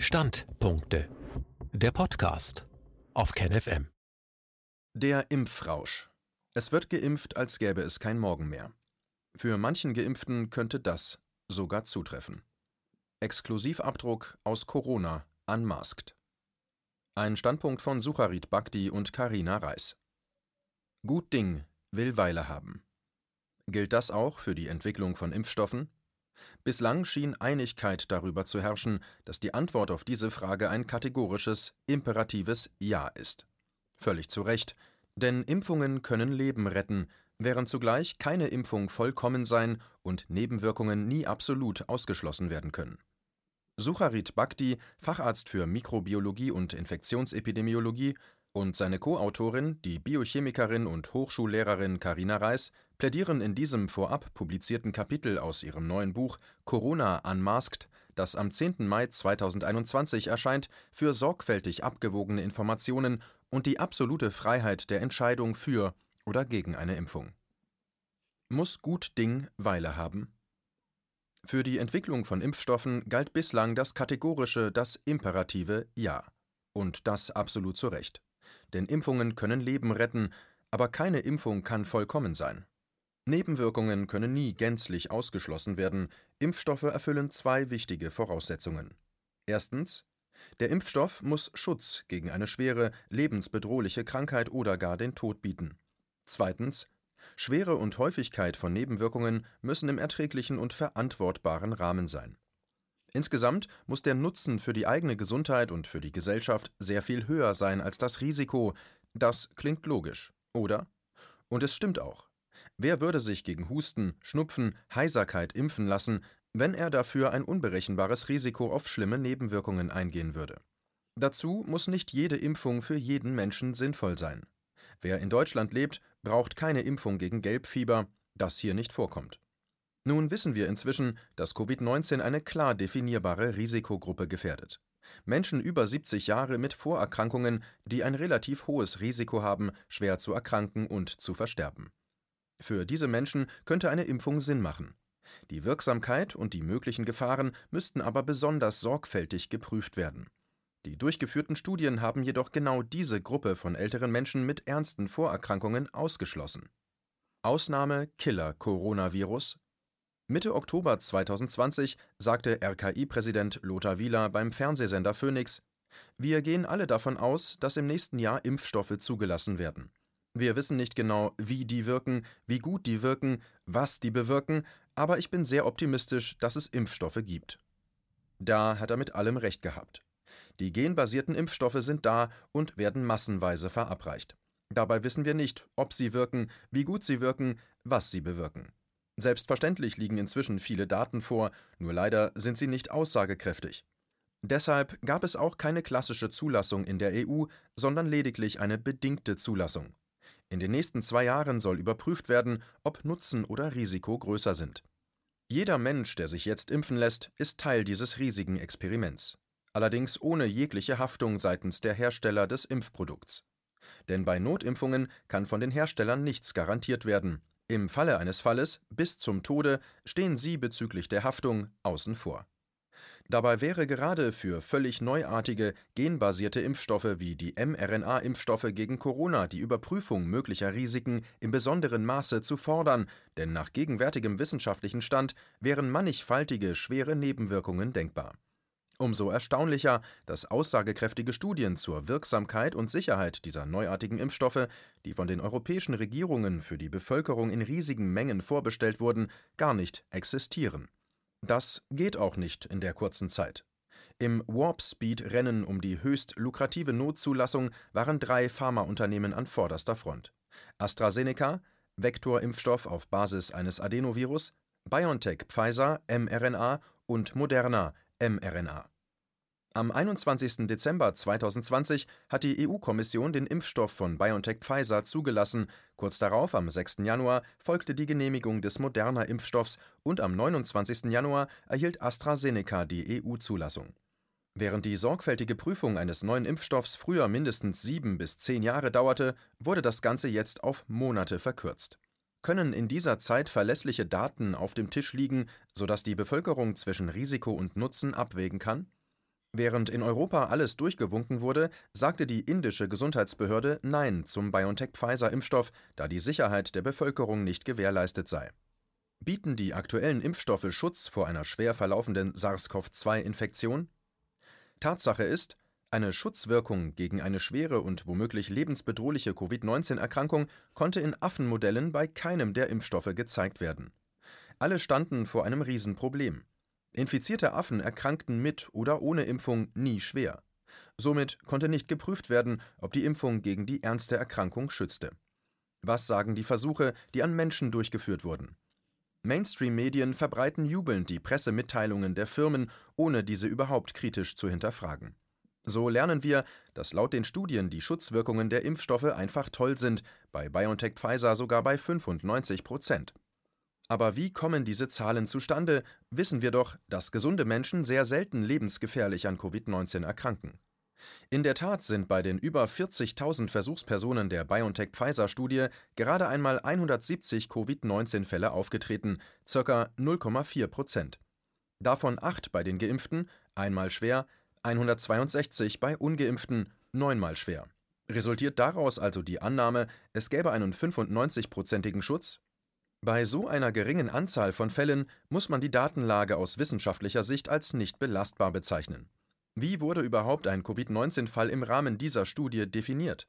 Standpunkte. Der Podcast auf KenFM. Der Impfrausch. Es wird geimpft, als gäbe es kein Morgen mehr. Für manchen Geimpften könnte das sogar zutreffen. Exklusivabdruck aus Corona unmasked. Ein Standpunkt von Sucharit Bhakti und Karina Reis. Gut Ding will Weile haben. Gilt das auch für die Entwicklung von Impfstoffen? Bislang schien Einigkeit darüber zu herrschen, dass die Antwort auf diese Frage ein kategorisches, imperatives Ja ist. Völlig zu Recht, denn Impfungen können Leben retten, während zugleich keine Impfung vollkommen sein und Nebenwirkungen nie absolut ausgeschlossen werden können. Sucharit Bhakti, Facharzt für Mikrobiologie und Infektionsepidemiologie, und seine Co-Autorin, die Biochemikerin und Hochschullehrerin Karina Reis, plädieren in diesem vorab publizierten Kapitel aus ihrem neuen Buch Corona Unmasked, das am 10. Mai 2021 erscheint, für sorgfältig abgewogene Informationen und die absolute Freiheit der Entscheidung für oder gegen eine Impfung. Muss gut Ding Weile haben? Für die Entwicklung von Impfstoffen galt bislang das kategorische, das imperative Ja. Und das absolut zu Recht. Denn Impfungen können Leben retten, aber keine Impfung kann vollkommen sein. Nebenwirkungen können nie gänzlich ausgeschlossen werden. Impfstoffe erfüllen zwei wichtige Voraussetzungen. Erstens. Der Impfstoff muss Schutz gegen eine schwere, lebensbedrohliche Krankheit oder gar den Tod bieten. Zweitens. Schwere und Häufigkeit von Nebenwirkungen müssen im erträglichen und verantwortbaren Rahmen sein. Insgesamt muss der Nutzen für die eigene Gesundheit und für die Gesellschaft sehr viel höher sein als das Risiko. Das klingt logisch, oder? Und es stimmt auch. Wer würde sich gegen Husten, Schnupfen, Heiserkeit impfen lassen, wenn er dafür ein unberechenbares Risiko auf schlimme Nebenwirkungen eingehen würde? Dazu muss nicht jede Impfung für jeden Menschen sinnvoll sein. Wer in Deutschland lebt, braucht keine Impfung gegen Gelbfieber, das hier nicht vorkommt. Nun wissen wir inzwischen, dass Covid-19 eine klar definierbare Risikogruppe gefährdet. Menschen über 70 Jahre mit Vorerkrankungen, die ein relativ hohes Risiko haben, schwer zu erkranken und zu versterben. Für diese Menschen könnte eine Impfung Sinn machen. Die Wirksamkeit und die möglichen Gefahren müssten aber besonders sorgfältig geprüft werden. Die durchgeführten Studien haben jedoch genau diese Gruppe von älteren Menschen mit ernsten Vorerkrankungen ausgeschlossen. Ausnahme Killer Coronavirus Mitte Oktober 2020 sagte RKI-Präsident Lothar Wieler beim Fernsehsender Phoenix: Wir gehen alle davon aus, dass im nächsten Jahr Impfstoffe zugelassen werden. Wir wissen nicht genau, wie die wirken, wie gut die wirken, was die bewirken, aber ich bin sehr optimistisch, dass es Impfstoffe gibt. Da hat er mit allem recht gehabt. Die genbasierten Impfstoffe sind da und werden massenweise verabreicht. Dabei wissen wir nicht, ob sie wirken, wie gut sie wirken, was sie bewirken. Selbstverständlich liegen inzwischen viele Daten vor, nur leider sind sie nicht aussagekräftig. Deshalb gab es auch keine klassische Zulassung in der EU, sondern lediglich eine bedingte Zulassung. In den nächsten zwei Jahren soll überprüft werden, ob Nutzen oder Risiko größer sind. Jeder Mensch, der sich jetzt impfen lässt, ist Teil dieses riesigen Experiments. Allerdings ohne jegliche Haftung seitens der Hersteller des Impfprodukts. Denn bei Notimpfungen kann von den Herstellern nichts garantiert werden. Im Falle eines Falles bis zum Tode stehen sie bezüglich der Haftung außen vor. Dabei wäre gerade für völlig neuartige, genbasierte Impfstoffe wie die mRNA-Impfstoffe gegen Corona die Überprüfung möglicher Risiken im besonderen Maße zu fordern, denn nach gegenwärtigem wissenschaftlichen Stand wären mannigfaltige schwere Nebenwirkungen denkbar. Umso erstaunlicher, dass aussagekräftige Studien zur Wirksamkeit und Sicherheit dieser neuartigen Impfstoffe, die von den europäischen Regierungen für die Bevölkerung in riesigen Mengen vorbestellt wurden, gar nicht existieren. Das geht auch nicht in der kurzen Zeit. Im Warp-Speed-Rennen um die höchst lukrative Notzulassung waren drei Pharmaunternehmen an vorderster Front. AstraZeneca, Vektorimpfstoff auf Basis eines Adenovirus, BioNTech Pfizer mRNA und Moderna mRNA. Am 21. Dezember 2020 hat die EU-Kommission den Impfstoff von BioNTech Pfizer zugelassen. Kurz darauf, am 6. Januar, folgte die Genehmigung des Moderna-Impfstoffs und am 29. Januar erhielt AstraZeneca die EU-Zulassung. Während die sorgfältige Prüfung eines neuen Impfstoffs früher mindestens sieben bis zehn Jahre dauerte, wurde das Ganze jetzt auf Monate verkürzt. Können in dieser Zeit verlässliche Daten auf dem Tisch liegen, sodass die Bevölkerung zwischen Risiko und Nutzen abwägen kann? Während in Europa alles durchgewunken wurde, sagte die indische Gesundheitsbehörde Nein zum BioNTech-Pfizer-Impfstoff, da die Sicherheit der Bevölkerung nicht gewährleistet sei. Bieten die aktuellen Impfstoffe Schutz vor einer schwer verlaufenden SARS-CoV-2-Infektion? Tatsache ist, eine Schutzwirkung gegen eine schwere und womöglich lebensbedrohliche Covid-19-Erkrankung konnte in Affenmodellen bei keinem der Impfstoffe gezeigt werden. Alle standen vor einem Riesenproblem. Infizierte Affen erkrankten mit oder ohne Impfung nie schwer. Somit konnte nicht geprüft werden, ob die Impfung gegen die ernste Erkrankung schützte. Was sagen die Versuche, die an Menschen durchgeführt wurden? Mainstream-Medien verbreiten jubelnd die Pressemitteilungen der Firmen, ohne diese überhaupt kritisch zu hinterfragen. So lernen wir, dass laut den Studien die Schutzwirkungen der Impfstoffe einfach toll sind, bei BioNTech Pfizer sogar bei 95 Prozent. Aber wie kommen diese Zahlen zustande, wissen wir doch, dass gesunde Menschen sehr selten lebensgefährlich an Covid-19 erkranken. In der Tat sind bei den über 40.000 Versuchspersonen der BioNTech-Pfizer-Studie gerade einmal 170 Covid-19-Fälle aufgetreten, ca. 0,4 Prozent. Davon acht bei den Geimpften, einmal schwer, 162 bei ungeimpften, neunmal schwer. Resultiert daraus also die Annahme, es gäbe einen 95-prozentigen Schutz? Bei so einer geringen Anzahl von Fällen muss man die Datenlage aus wissenschaftlicher Sicht als nicht belastbar bezeichnen. Wie wurde überhaupt ein Covid-19-Fall im Rahmen dieser Studie definiert?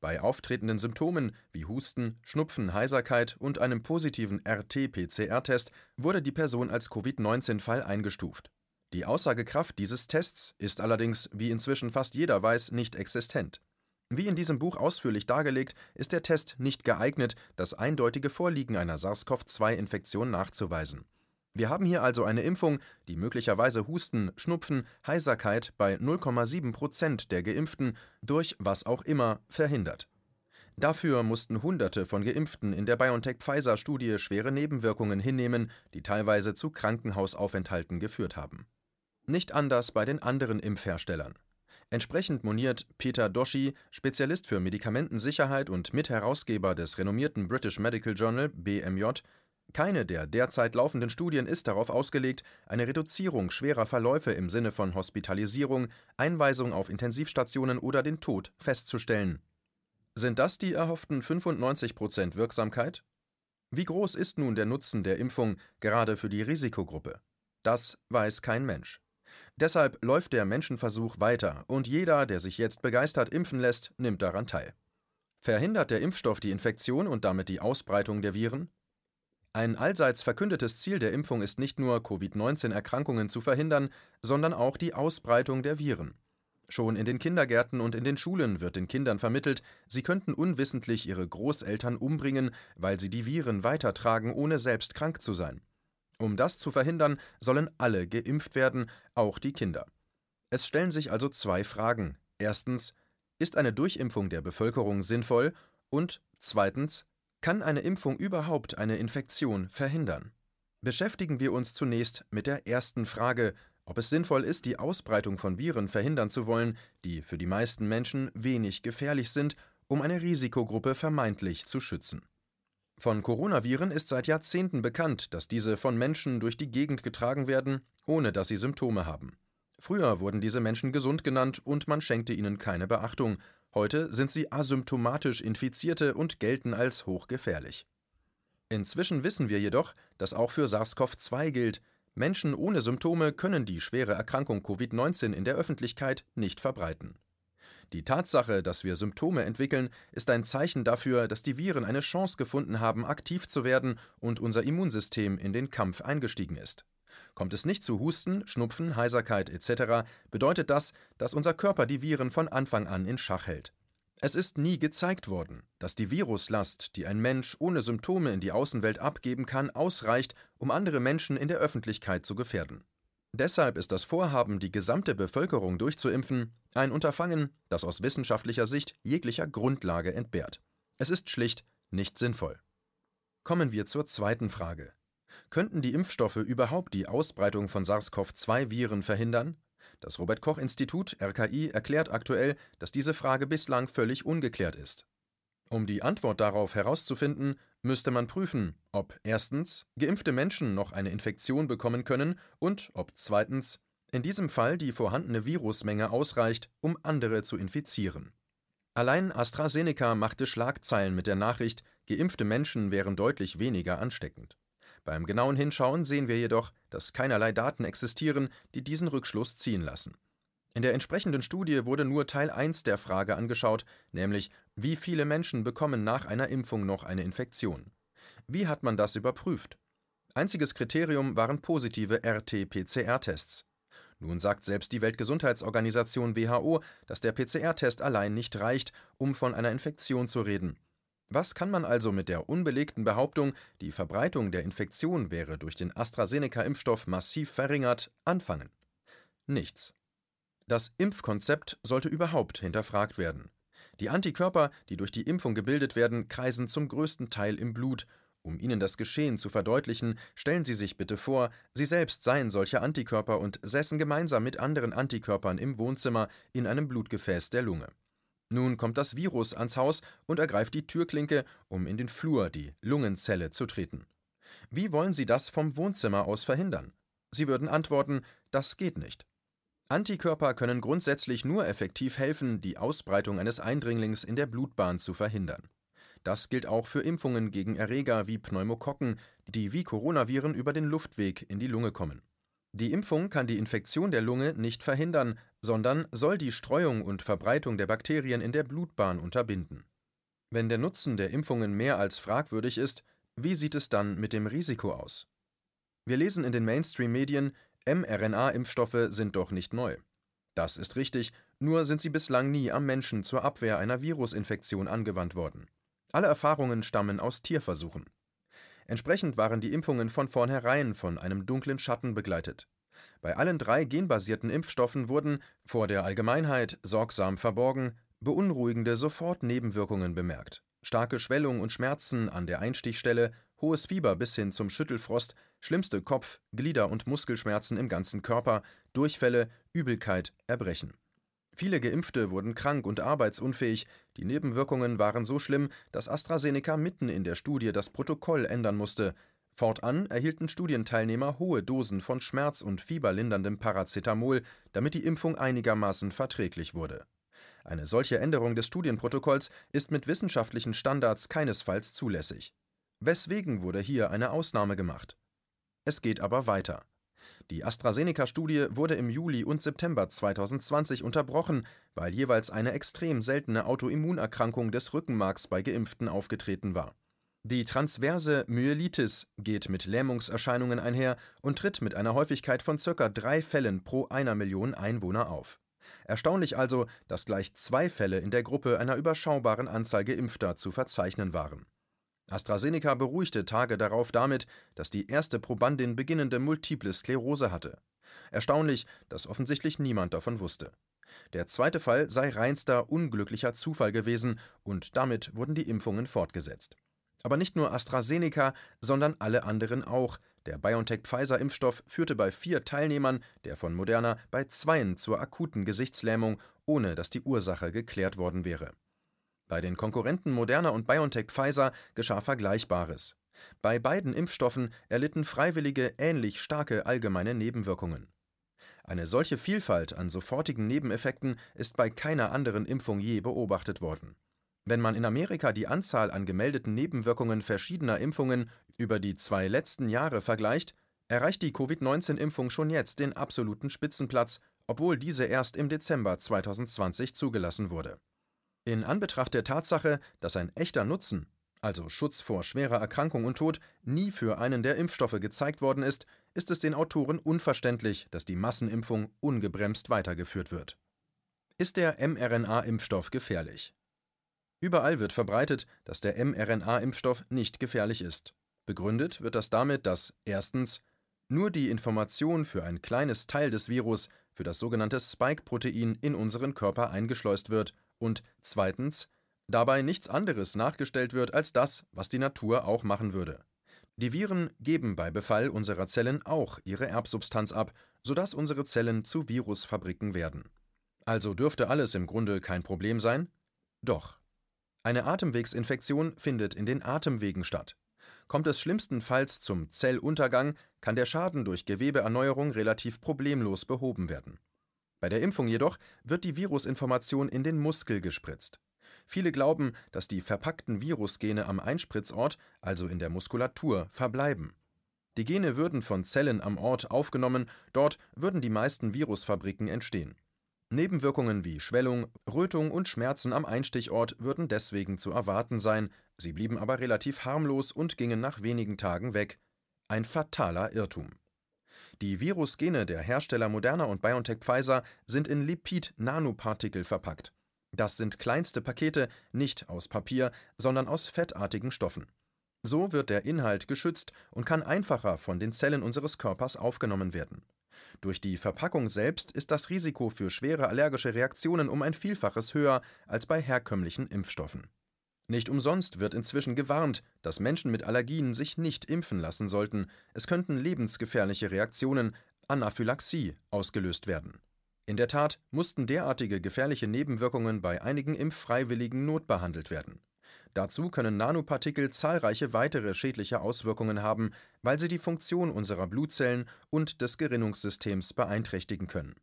Bei auftretenden Symptomen wie Husten, Schnupfen, Heiserkeit und einem positiven RT-PCR-Test wurde die Person als Covid-19-Fall eingestuft. Die Aussagekraft dieses Tests ist allerdings, wie inzwischen fast jeder weiß, nicht existent. Wie in diesem Buch ausführlich dargelegt, ist der Test nicht geeignet, das eindeutige Vorliegen einer SARS-CoV-2-Infektion nachzuweisen. Wir haben hier also eine Impfung, die möglicherweise Husten, Schnupfen, Heiserkeit bei 0,7 Prozent der Geimpften durch was auch immer verhindert. Dafür mussten Hunderte von Geimpften in der BioNTech-Pfizer-Studie schwere Nebenwirkungen hinnehmen, die teilweise zu Krankenhausaufenthalten geführt haben. Nicht anders bei den anderen Impfherstellern. Entsprechend moniert Peter Doshi, Spezialist für Medikamentensicherheit und Mitherausgeber des renommierten British Medical Journal BMJ, keine der derzeit laufenden Studien ist darauf ausgelegt, eine Reduzierung schwerer Verläufe im Sinne von Hospitalisierung, Einweisung auf Intensivstationen oder den Tod festzustellen. Sind das die erhofften 95% Wirksamkeit? Wie groß ist nun der Nutzen der Impfung gerade für die Risikogruppe? Das weiß kein Mensch. Deshalb läuft der Menschenversuch weiter und jeder, der sich jetzt begeistert impfen lässt, nimmt daran teil. Verhindert der Impfstoff die Infektion und damit die Ausbreitung der Viren? Ein allseits verkündetes Ziel der Impfung ist nicht nur, Covid-19-Erkrankungen zu verhindern, sondern auch die Ausbreitung der Viren. Schon in den Kindergärten und in den Schulen wird den Kindern vermittelt, sie könnten unwissentlich ihre Großeltern umbringen, weil sie die Viren weitertragen, ohne selbst krank zu sein. Um das zu verhindern, sollen alle geimpft werden, auch die Kinder. Es stellen sich also zwei Fragen. Erstens, ist eine Durchimpfung der Bevölkerung sinnvoll? Und zweitens, kann eine Impfung überhaupt eine Infektion verhindern? Beschäftigen wir uns zunächst mit der ersten Frage, ob es sinnvoll ist, die Ausbreitung von Viren verhindern zu wollen, die für die meisten Menschen wenig gefährlich sind, um eine Risikogruppe vermeintlich zu schützen. Von Coronaviren ist seit Jahrzehnten bekannt, dass diese von Menschen durch die Gegend getragen werden, ohne dass sie Symptome haben. Früher wurden diese Menschen gesund genannt und man schenkte ihnen keine Beachtung. Heute sind sie asymptomatisch Infizierte und gelten als hochgefährlich. Inzwischen wissen wir jedoch, dass auch für SARS-CoV-2 gilt, Menschen ohne Symptome können die schwere Erkrankung Covid-19 in der Öffentlichkeit nicht verbreiten. Die Tatsache, dass wir Symptome entwickeln, ist ein Zeichen dafür, dass die Viren eine Chance gefunden haben, aktiv zu werden und unser Immunsystem in den Kampf eingestiegen ist. Kommt es nicht zu Husten, Schnupfen, Heiserkeit etc., bedeutet das, dass unser Körper die Viren von Anfang an in Schach hält. Es ist nie gezeigt worden, dass die Viruslast, die ein Mensch ohne Symptome in die Außenwelt abgeben kann, ausreicht, um andere Menschen in der Öffentlichkeit zu gefährden. Deshalb ist das Vorhaben, die gesamte Bevölkerung durchzuimpfen, ein Unterfangen, das aus wissenschaftlicher Sicht jeglicher Grundlage entbehrt. Es ist schlicht nicht sinnvoll. Kommen wir zur zweiten Frage. Könnten die Impfstoffe überhaupt die Ausbreitung von SARS-CoV-2-Viren verhindern? Das Robert Koch Institut RKI erklärt aktuell, dass diese Frage bislang völlig ungeklärt ist. Um die Antwort darauf herauszufinden, müsste man prüfen, ob erstens geimpfte Menschen noch eine Infektion bekommen können und ob zweitens In diesem Fall die vorhandene Virusmenge ausreicht, um andere zu infizieren. Allein AstraZeneca machte Schlagzeilen mit der Nachricht, geimpfte Menschen wären deutlich weniger ansteckend. Beim genauen Hinschauen sehen wir jedoch, dass keinerlei Daten existieren, die diesen Rückschluss ziehen lassen. In der entsprechenden Studie wurde nur Teil 1 der Frage angeschaut, nämlich wie viele Menschen bekommen nach einer Impfung noch eine Infektion. Wie hat man das überprüft? Einziges Kriterium waren positive RT-PCR-Tests. Nun sagt selbst die Weltgesundheitsorganisation WHO, dass der PCR-Test allein nicht reicht, um von einer Infektion zu reden. Was kann man also mit der unbelegten Behauptung, die Verbreitung der Infektion wäre durch den AstraZeneca-Impfstoff massiv verringert, anfangen? Nichts. Das Impfkonzept sollte überhaupt hinterfragt werden. Die Antikörper, die durch die Impfung gebildet werden, kreisen zum größten Teil im Blut um Ihnen das Geschehen zu verdeutlichen, stellen Sie sich bitte vor, Sie selbst seien solche Antikörper und säßen gemeinsam mit anderen Antikörpern im Wohnzimmer in einem Blutgefäß der Lunge. Nun kommt das Virus ans Haus und ergreift die Türklinke, um in den Flur, die Lungenzelle, zu treten. Wie wollen Sie das vom Wohnzimmer aus verhindern? Sie würden antworten, das geht nicht. Antikörper können grundsätzlich nur effektiv helfen, die Ausbreitung eines Eindringlings in der Blutbahn zu verhindern. Das gilt auch für Impfungen gegen Erreger wie Pneumokokken, die wie Coronaviren über den Luftweg in die Lunge kommen. Die Impfung kann die Infektion der Lunge nicht verhindern, sondern soll die Streuung und Verbreitung der Bakterien in der Blutbahn unterbinden. Wenn der Nutzen der Impfungen mehr als fragwürdig ist, wie sieht es dann mit dem Risiko aus? Wir lesen in den Mainstream-Medien, mRNA-Impfstoffe sind doch nicht neu. Das ist richtig, nur sind sie bislang nie am Menschen zur Abwehr einer Virusinfektion angewandt worden. Alle Erfahrungen stammen aus Tierversuchen. Entsprechend waren die Impfungen von vornherein von einem dunklen Schatten begleitet. Bei allen drei genbasierten Impfstoffen wurden, vor der Allgemeinheit sorgsam verborgen, beunruhigende Sofortnebenwirkungen bemerkt. Starke Schwellung und Schmerzen an der Einstichstelle, hohes Fieber bis hin zum Schüttelfrost, schlimmste Kopf-, Glieder- und Muskelschmerzen im ganzen Körper, Durchfälle, Übelkeit, Erbrechen. Viele Geimpfte wurden krank und arbeitsunfähig, die Nebenwirkungen waren so schlimm, dass AstraZeneca mitten in der Studie das Protokoll ändern musste. Fortan erhielten Studienteilnehmer hohe Dosen von schmerz- und fieberlinderndem Paracetamol, damit die Impfung einigermaßen verträglich wurde. Eine solche Änderung des Studienprotokolls ist mit wissenschaftlichen Standards keinesfalls zulässig. Weswegen wurde hier eine Ausnahme gemacht? Es geht aber weiter. Die AstraZeneca-Studie wurde im Juli und September 2020 unterbrochen, weil jeweils eine extrem seltene Autoimmunerkrankung des Rückenmarks bei Geimpften aufgetreten war. Die transverse Myelitis geht mit Lähmungserscheinungen einher und tritt mit einer Häufigkeit von ca. drei Fällen pro einer Million Einwohner auf. Erstaunlich also, dass gleich zwei Fälle in der Gruppe einer überschaubaren Anzahl Geimpfter zu verzeichnen waren. AstraZeneca beruhigte Tage darauf damit, dass die erste Probandin beginnende Multiple Sklerose hatte. Erstaunlich, dass offensichtlich niemand davon wusste. Der zweite Fall sei reinster unglücklicher Zufall gewesen und damit wurden die Impfungen fortgesetzt. Aber nicht nur AstraZeneca, sondern alle anderen auch. Der BioNTech-Pfizer-Impfstoff führte bei vier Teilnehmern, der von Moderna bei zweien zur akuten Gesichtslähmung, ohne dass die Ursache geklärt worden wäre. Bei den Konkurrenten Moderna und BioNTech Pfizer geschah Vergleichbares. Bei beiden Impfstoffen erlitten Freiwillige ähnlich starke allgemeine Nebenwirkungen. Eine solche Vielfalt an sofortigen Nebeneffekten ist bei keiner anderen Impfung je beobachtet worden. Wenn man in Amerika die Anzahl an gemeldeten Nebenwirkungen verschiedener Impfungen über die zwei letzten Jahre vergleicht, erreicht die Covid-19-Impfung schon jetzt den absoluten Spitzenplatz, obwohl diese erst im Dezember 2020 zugelassen wurde. In Anbetracht der Tatsache, dass ein echter Nutzen, also Schutz vor schwerer Erkrankung und Tod, nie für einen der Impfstoffe gezeigt worden ist, ist es den Autoren unverständlich, dass die Massenimpfung ungebremst weitergeführt wird. Ist der mRNA-Impfstoff gefährlich? Überall wird verbreitet, dass der mRNA-Impfstoff nicht gefährlich ist. Begründet wird das damit, dass erstens nur die Information für ein kleines Teil des Virus, für das sogenannte Spike-Protein, in unseren Körper eingeschleust wird und zweitens dabei nichts anderes nachgestellt wird als das, was die Natur auch machen würde. Die Viren geben bei Befall unserer Zellen auch ihre Erbsubstanz ab, sodass unsere Zellen zu Virusfabriken werden. Also dürfte alles im Grunde kein Problem sein? Doch. Eine Atemwegsinfektion findet in den Atemwegen statt. Kommt es schlimmstenfalls zum Zelluntergang, kann der Schaden durch Gewebeerneuerung relativ problemlos behoben werden. Bei der Impfung jedoch wird die Virusinformation in den Muskel gespritzt. Viele glauben, dass die verpackten Virusgene am Einspritzort, also in der Muskulatur, verbleiben. Die Gene würden von Zellen am Ort aufgenommen, dort würden die meisten Virusfabriken entstehen. Nebenwirkungen wie Schwellung, Rötung und Schmerzen am Einstichort würden deswegen zu erwarten sein, sie blieben aber relativ harmlos und gingen nach wenigen Tagen weg. Ein fataler Irrtum. Die Virusgene der Hersteller Moderna und BioNTech Pfizer sind in Lipid-Nanopartikel verpackt. Das sind kleinste Pakete, nicht aus Papier, sondern aus fettartigen Stoffen. So wird der Inhalt geschützt und kann einfacher von den Zellen unseres Körpers aufgenommen werden. Durch die Verpackung selbst ist das Risiko für schwere allergische Reaktionen um ein Vielfaches höher als bei herkömmlichen Impfstoffen. Nicht umsonst wird inzwischen gewarnt, dass Menschen mit Allergien sich nicht impfen lassen sollten, es könnten lebensgefährliche Reaktionen, Anaphylaxie, ausgelöst werden. In der Tat mussten derartige gefährliche Nebenwirkungen bei einigen Impffreiwilligen notbehandelt werden. Dazu können Nanopartikel zahlreiche weitere schädliche Auswirkungen haben, weil sie die Funktion unserer Blutzellen und des Gerinnungssystems beeinträchtigen können.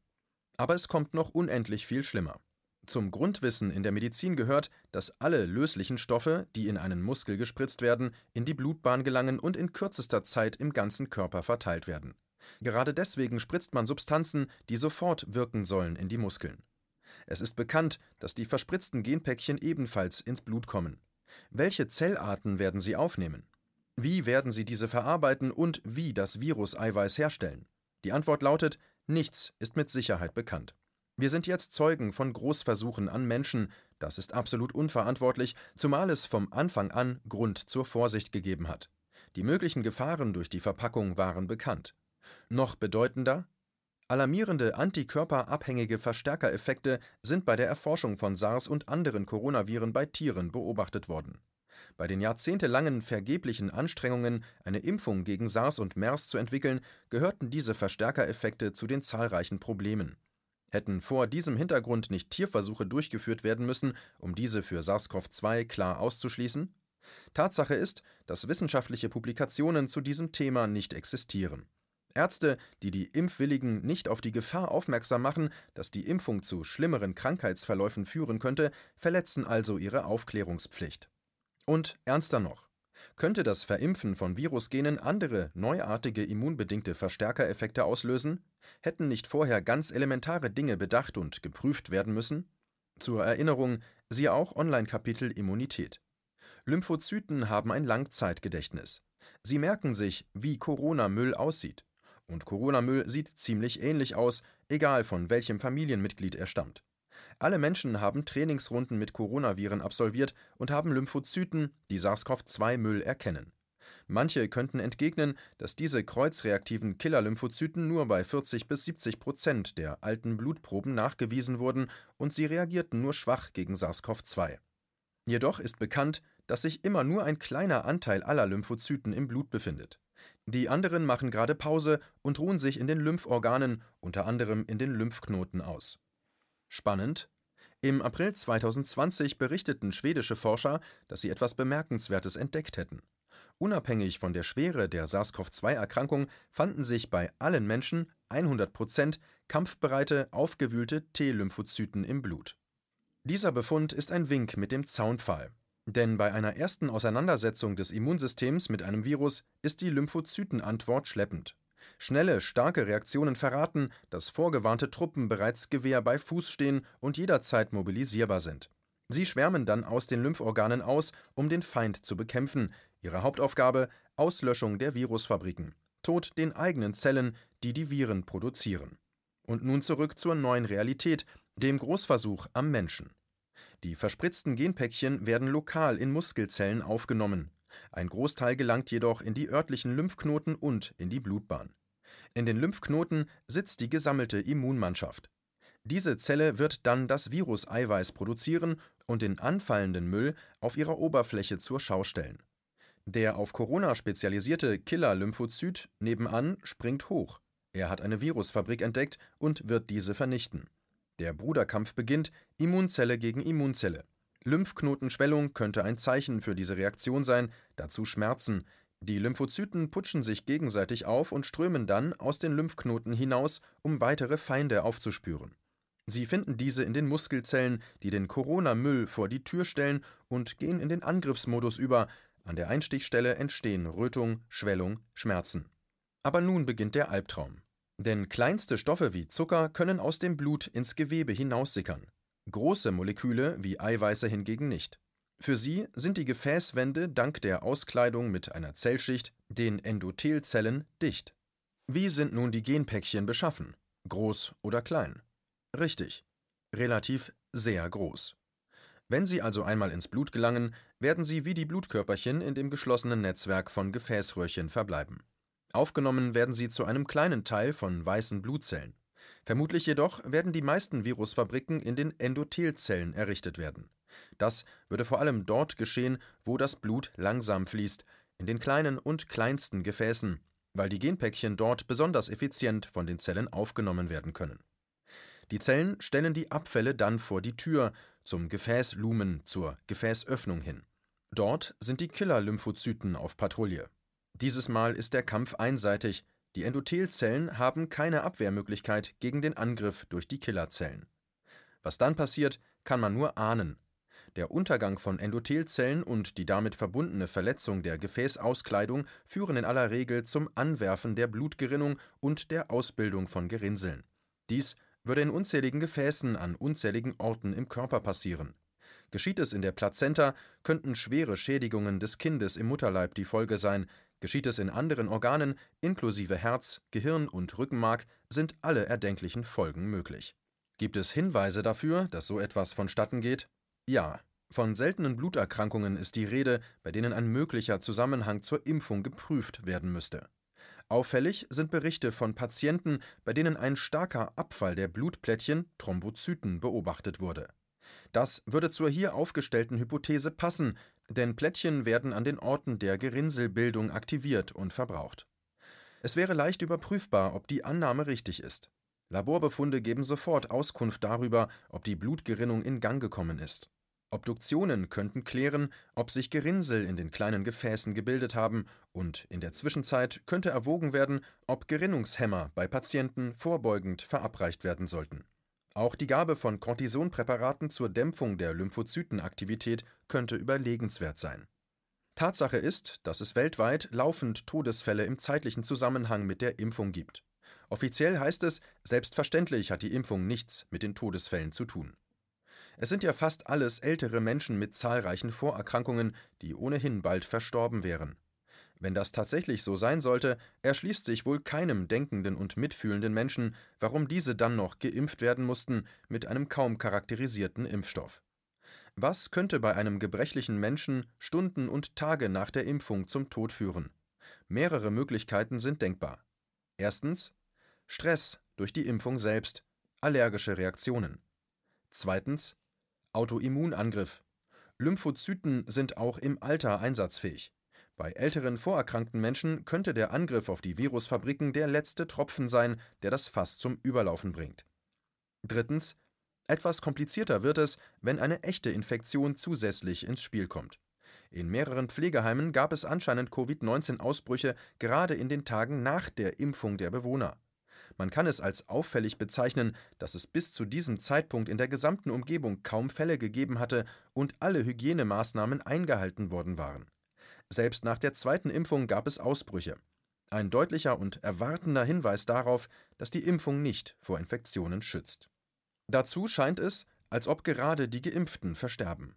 Aber es kommt noch unendlich viel schlimmer. Zum Grundwissen in der Medizin gehört, dass alle löslichen Stoffe, die in einen Muskel gespritzt werden, in die Blutbahn gelangen und in kürzester Zeit im ganzen Körper verteilt werden. Gerade deswegen spritzt man Substanzen, die sofort wirken sollen, in die Muskeln. Es ist bekannt, dass die verspritzten Genpäckchen ebenfalls ins Blut kommen. Welche Zellarten werden sie aufnehmen? Wie werden sie diese verarbeiten und wie das Viruseiweiß herstellen? Die Antwort lautet, nichts ist mit Sicherheit bekannt. Wir sind jetzt Zeugen von Großversuchen an Menschen, das ist absolut unverantwortlich, zumal es vom Anfang an Grund zur Vorsicht gegeben hat. Die möglichen Gefahren durch die Verpackung waren bekannt. Noch bedeutender, Alarmierende antikörperabhängige Verstärkereffekte sind bei der Erforschung von SARS und anderen Coronaviren bei Tieren beobachtet worden. Bei den jahrzehntelangen vergeblichen Anstrengungen, eine Impfung gegen SARS und MERS zu entwickeln, gehörten diese Verstärkereffekte zu den zahlreichen Problemen. Hätten vor diesem Hintergrund nicht Tierversuche durchgeführt werden müssen, um diese für SARS-CoV-2 klar auszuschließen? Tatsache ist, dass wissenschaftliche Publikationen zu diesem Thema nicht existieren. Ärzte, die die Impfwilligen nicht auf die Gefahr aufmerksam machen, dass die Impfung zu schlimmeren Krankheitsverläufen führen könnte, verletzen also ihre Aufklärungspflicht. Und ernster noch. Könnte das Verimpfen von Virusgenen andere, neuartige immunbedingte Verstärkereffekte auslösen? Hätten nicht vorher ganz elementare Dinge bedacht und geprüft werden müssen? Zur Erinnerung, siehe auch Online-Kapitel Immunität. Lymphozyten haben ein Langzeitgedächtnis. Sie merken sich, wie Corona-Müll aussieht. Und Corona-Müll sieht ziemlich ähnlich aus, egal von welchem Familienmitglied er stammt. Alle Menschen haben Trainingsrunden mit Coronaviren absolviert und haben Lymphozyten, die SARS-CoV-2-Müll erkennen. Manche könnten entgegnen, dass diese kreuzreaktiven Killer-Lymphozyten nur bei 40 bis 70 Prozent der alten Blutproben nachgewiesen wurden und sie reagierten nur schwach gegen SARS-CoV-2. Jedoch ist bekannt, dass sich immer nur ein kleiner Anteil aller Lymphozyten im Blut befindet. Die anderen machen gerade Pause und ruhen sich in den Lymphorganen, unter anderem in den Lymphknoten aus. Spannend. Im April 2020 berichteten schwedische Forscher, dass sie etwas Bemerkenswertes entdeckt hätten. Unabhängig von der Schwere der SARS-CoV-2-Erkrankung fanden sich bei allen Menschen 100 Prozent kampfbereite, aufgewühlte T-Lymphozyten im Blut. Dieser Befund ist ein Wink mit dem Zaunpfahl. Denn bei einer ersten Auseinandersetzung des Immunsystems mit einem Virus ist die Lymphozytenantwort schleppend. Schnelle, starke Reaktionen verraten, dass vorgewarnte Truppen bereits Gewehr bei Fuß stehen und jederzeit mobilisierbar sind. Sie schwärmen dann aus den Lymphorganen aus, um den Feind zu bekämpfen. Ihre Hauptaufgabe Auslöschung der Virusfabriken. Tod den eigenen Zellen, die die Viren produzieren. Und nun zurück zur neuen Realität, dem Großversuch am Menschen. Die verspritzten Genpäckchen werden lokal in Muskelzellen aufgenommen. Ein Großteil gelangt jedoch in die örtlichen Lymphknoten und in die Blutbahn. In den Lymphknoten sitzt die gesammelte Immunmannschaft. Diese Zelle wird dann das Viruseiweiß produzieren und den anfallenden Müll auf ihrer Oberfläche zur Schau stellen. Der auf Corona spezialisierte Killer-Lymphozyt nebenan springt hoch. Er hat eine Virusfabrik entdeckt und wird diese vernichten. Der Bruderkampf beginnt, Immunzelle gegen Immunzelle. Lymphknotenschwellung könnte ein Zeichen für diese Reaktion sein, dazu Schmerzen. Die Lymphozyten putschen sich gegenseitig auf und strömen dann aus den Lymphknoten hinaus, um weitere Feinde aufzuspüren. Sie finden diese in den Muskelzellen, die den Corona-Müll vor die Tür stellen und gehen in den Angriffsmodus über. An der Einstichstelle entstehen Rötung, Schwellung, Schmerzen. Aber nun beginnt der Albtraum. Denn kleinste Stoffe wie Zucker können aus dem Blut ins Gewebe hinaussickern. Große Moleküle wie Eiweiße hingegen nicht. Für sie sind die Gefäßwände dank der Auskleidung mit einer Zellschicht, den Endothelzellen, dicht. Wie sind nun die Genpäckchen beschaffen? Groß oder klein? Richtig, relativ sehr groß. Wenn sie also einmal ins Blut gelangen, werden sie wie die Blutkörperchen in dem geschlossenen Netzwerk von Gefäßröhrchen verbleiben. Aufgenommen werden sie zu einem kleinen Teil von weißen Blutzellen. Vermutlich jedoch werden die meisten Virusfabriken in den Endothelzellen errichtet werden. Das würde vor allem dort geschehen, wo das Blut langsam fließt, in den kleinen und kleinsten Gefäßen, weil die Genpäckchen dort besonders effizient von den Zellen aufgenommen werden können. Die Zellen stellen die Abfälle dann vor die Tür, zum Gefäßlumen, zur Gefäßöffnung hin. Dort sind die Killer-Lymphozyten auf Patrouille. Dieses Mal ist der Kampf einseitig, die Endothelzellen haben keine Abwehrmöglichkeit gegen den Angriff durch die Killerzellen. Was dann passiert, kann man nur ahnen. Der Untergang von Endothelzellen und die damit verbundene Verletzung der Gefäßauskleidung führen in aller Regel zum Anwerfen der Blutgerinnung und der Ausbildung von Gerinnseln. Dies würde in unzähligen Gefäßen an unzähligen Orten im Körper passieren. Geschieht es in der Plazenta, könnten schwere Schädigungen des Kindes im Mutterleib die Folge sein, geschieht es in anderen Organen, inklusive Herz, Gehirn und Rückenmark, sind alle erdenklichen Folgen möglich. Gibt es Hinweise dafür, dass so etwas vonstatten geht? Ja, von seltenen Bluterkrankungen ist die Rede, bei denen ein möglicher Zusammenhang zur Impfung geprüft werden müsste. Auffällig sind Berichte von Patienten, bei denen ein starker Abfall der Blutplättchen Thrombozyten beobachtet wurde. Das würde zur hier aufgestellten Hypothese passen, denn Plättchen werden an den Orten der Gerinnselbildung aktiviert und verbraucht. Es wäre leicht überprüfbar, ob die Annahme richtig ist. Laborbefunde geben sofort Auskunft darüber, ob die Blutgerinnung in Gang gekommen ist. Obduktionen könnten klären, ob sich Gerinnsel in den kleinen Gefäßen gebildet haben, und in der Zwischenzeit könnte erwogen werden, ob Gerinnungshemmer bei Patienten vorbeugend verabreicht werden sollten. Auch die Gabe von Cortisonpräparaten zur Dämpfung der Lymphozytenaktivität könnte überlegenswert sein. Tatsache ist, dass es weltweit laufend Todesfälle im zeitlichen Zusammenhang mit der Impfung gibt. Offiziell heißt es, selbstverständlich hat die Impfung nichts mit den Todesfällen zu tun. Es sind ja fast alles ältere Menschen mit zahlreichen Vorerkrankungen, die ohnehin bald verstorben wären. Wenn das tatsächlich so sein sollte, erschließt sich wohl keinem denkenden und mitfühlenden Menschen, warum diese dann noch geimpft werden mussten mit einem kaum charakterisierten Impfstoff. Was könnte bei einem gebrechlichen Menschen Stunden und Tage nach der Impfung zum Tod führen? Mehrere Möglichkeiten sind denkbar. Erstens Stress durch die Impfung selbst, allergische Reaktionen. Zweitens Autoimmunangriff. Lymphozyten sind auch im Alter einsatzfähig. Bei älteren vorerkrankten Menschen könnte der Angriff auf die Virusfabriken der letzte Tropfen sein, der das Fass zum Überlaufen bringt. Drittens. Etwas komplizierter wird es, wenn eine echte Infektion zusätzlich ins Spiel kommt. In mehreren Pflegeheimen gab es anscheinend Covid-19-Ausbrüche gerade in den Tagen nach der Impfung der Bewohner. Man kann es als auffällig bezeichnen, dass es bis zu diesem Zeitpunkt in der gesamten Umgebung kaum Fälle gegeben hatte und alle Hygienemaßnahmen eingehalten worden waren. Selbst nach der zweiten Impfung gab es Ausbrüche. Ein deutlicher und erwartender Hinweis darauf, dass die Impfung nicht vor Infektionen schützt. Dazu scheint es, als ob gerade die Geimpften versterben.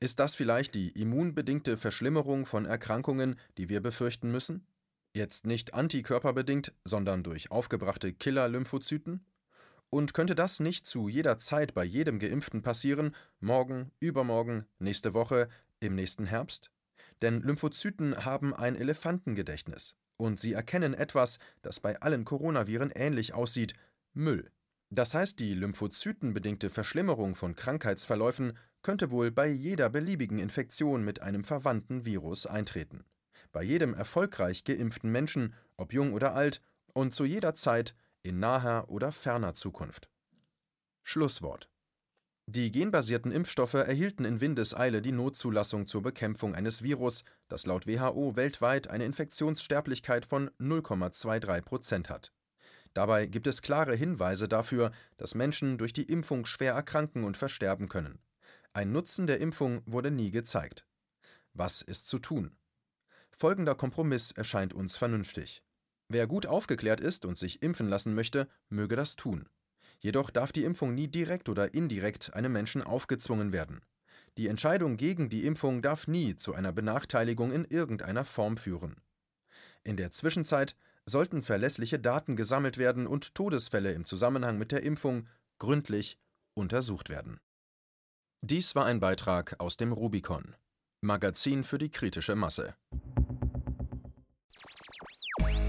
Ist das vielleicht die immunbedingte Verschlimmerung von Erkrankungen, die wir befürchten müssen? Jetzt nicht antikörperbedingt, sondern durch aufgebrachte Killer-Lymphozyten? Und könnte das nicht zu jeder Zeit bei jedem Geimpften passieren, morgen, übermorgen, nächste Woche, im nächsten Herbst? Denn Lymphozyten haben ein Elefantengedächtnis und sie erkennen etwas, das bei allen Coronaviren ähnlich aussieht: Müll. Das heißt, die lymphozytenbedingte Verschlimmerung von Krankheitsverläufen könnte wohl bei jeder beliebigen Infektion mit einem verwandten Virus eintreten bei jedem erfolgreich geimpften Menschen, ob jung oder alt, und zu jeder Zeit in naher oder ferner Zukunft. Schlusswort Die genbasierten Impfstoffe erhielten in Windeseile die Notzulassung zur Bekämpfung eines Virus, das laut WHO weltweit eine Infektionssterblichkeit von 0,23 Prozent hat. Dabei gibt es klare Hinweise dafür, dass Menschen durch die Impfung schwer erkranken und versterben können. Ein Nutzen der Impfung wurde nie gezeigt. Was ist zu tun? Folgender Kompromiss erscheint uns vernünftig. Wer gut aufgeklärt ist und sich impfen lassen möchte, möge das tun. Jedoch darf die Impfung nie direkt oder indirekt einem Menschen aufgezwungen werden. Die Entscheidung gegen die Impfung darf nie zu einer Benachteiligung in irgendeiner Form führen. In der Zwischenzeit sollten verlässliche Daten gesammelt werden und Todesfälle im Zusammenhang mit der Impfung gründlich untersucht werden. Dies war ein Beitrag aus dem Rubicon, Magazin für die kritische Masse.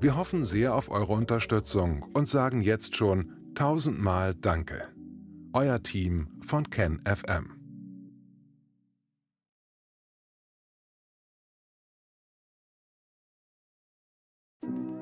Wir hoffen sehr auf eure Unterstützung und sagen jetzt schon tausendmal Danke. Euer Team von KenFM. thank